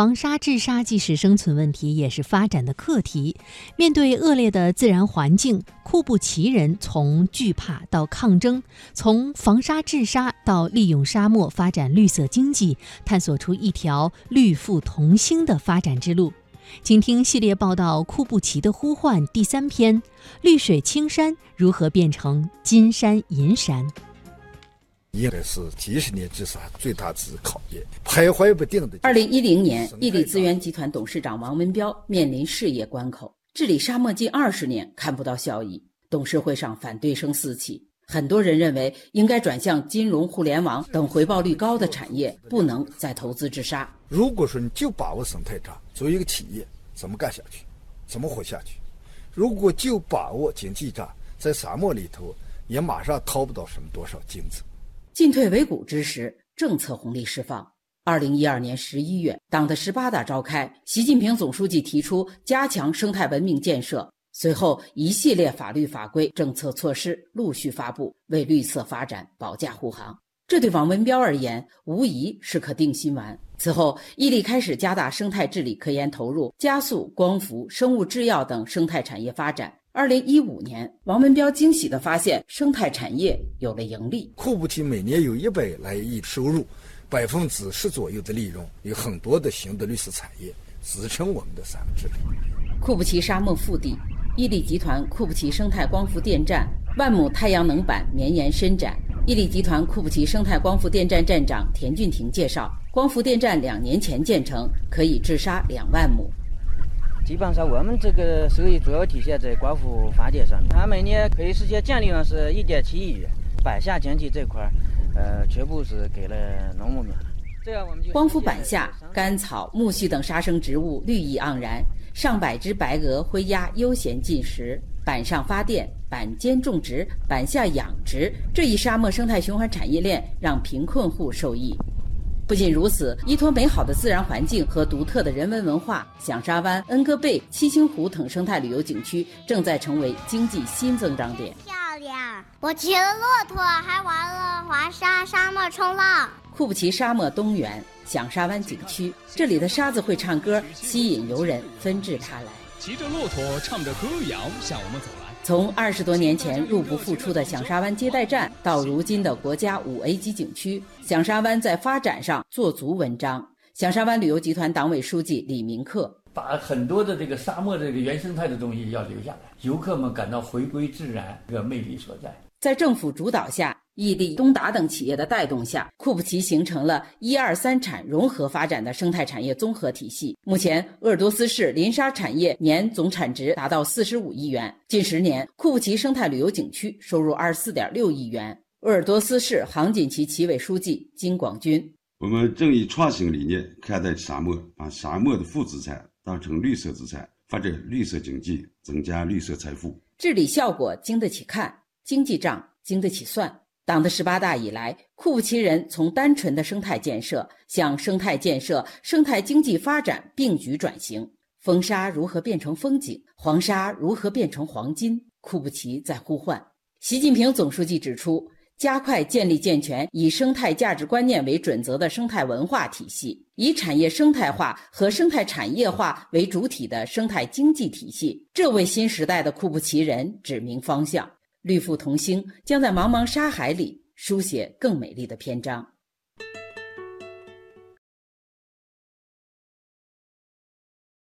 防沙治沙既是生存问题，也是发展的课题。面对恶劣的自然环境，库布齐人从惧怕到抗争，从防沙治沙到利用沙漠发展绿色经济，探索出一条绿富同兴的发展之路。请听系列报道《库布齐的呼唤》第三篇：绿水青山如何变成金山银山？应该是几十年之上最大之考验，徘徊不定的。二零一零年，伊利资源集团董事长王文彪面临事业关口，治理沙漠近二十年看不到效益，董事会上反对声四起。很多人认为应该转向金融、互联网等回报率高的产业，不能再投资治沙。如果说你就把握生态渣，作为一个企业怎么干下去，怎么活下去？如果就把握经济渣，在沙漠里头也马上掏不到什么多少金子。进退维谷之时，政策红利释放。二零一二年十一月，党的十八大召开，习近平总书记提出加强生态文明建设。随后，一系列法律法规、政策措施陆续发布，为绿色发展保驾护航。这对王文彪而言，无疑是颗定心丸。此后，伊利开始加大生态治理科研投入，加速光伏、生物制药等生态产业发展。二零一五年，王文彪惊喜地发现，生态产业有了盈利。库布齐每年有一百来亿收入，百分之十左右的利润，有很多的新的绿色产业支撑我们的沙漠治理。库布齐沙漠腹地，伊利集团库布齐生态光伏电站万亩太阳能板绵延伸展。伊利集团库布齐生态光伏电站站长田俊廷介绍，光伏电站两年前建成，可以治沙两万亩。基本上我们这个收益主要体现在光伏发电上面，它每年可以实现净利润是一点七亿元。板下经济这块儿，呃，全部是给了农牧民。这样我们就光伏板下，甘草、苜蓿等沙生植物绿意盎然，上百只白鹅、灰鸭悠闲进食。板上发电，板间种植，板下养殖，这一沙漠生态循环产业链让贫困户受益。不仅如此，依托美好的自然环境和独特的人文文化，响沙湾、恩戈贝、七星湖等生态旅游景区正在成为经济新增长点。漂亮！我骑了骆驼，还玩了滑沙、沙漠冲浪。库布齐沙漠东缘响沙湾景区，这里的沙子会唱歌，吸引游人纷至沓来。骑着骆驼，唱着歌谣，向我们走来。从二十多年前入不敷出的响沙湾接待站，到如今的国家五 A 级景区，响沙湾在发展上做足文章。响沙湾旅游集团党委书记李明克把很多的这个沙漠这个原生态的东西要留下来，游客们感到回归自然这个魅力所在。在政府主导下。伊利、东达等企业的带动下，库布齐形成了一二三产融合发展的生态产业综合体系。目前，鄂尔多斯市林沙产业年总产值达到四十五亿元。近十年，库布齐生态旅游景区收入二十四点六亿元。鄂尔多斯市杭锦旗旗委书记金广军：我们正以创新理念看待沙漠，把沙漠的负资产当成绿色资产，发展绿色经济，增加绿色财富。治理效果经得起看，经济账经得起算。党的十八大以来，库布齐人从单纯的生态建设向生态建设、生态经济发展并举转型。风沙如何变成风景？黄沙如何变成黄金？库布齐在呼唤。习近平总书记指出，加快建立健全以生态价值观念为准则的生态文化体系，以产业生态化和生态产业化为主体的生态经济体系，这为新时代的库布齐人指明方向。绿富同兴将在茫茫沙海里书写更美丽的篇章。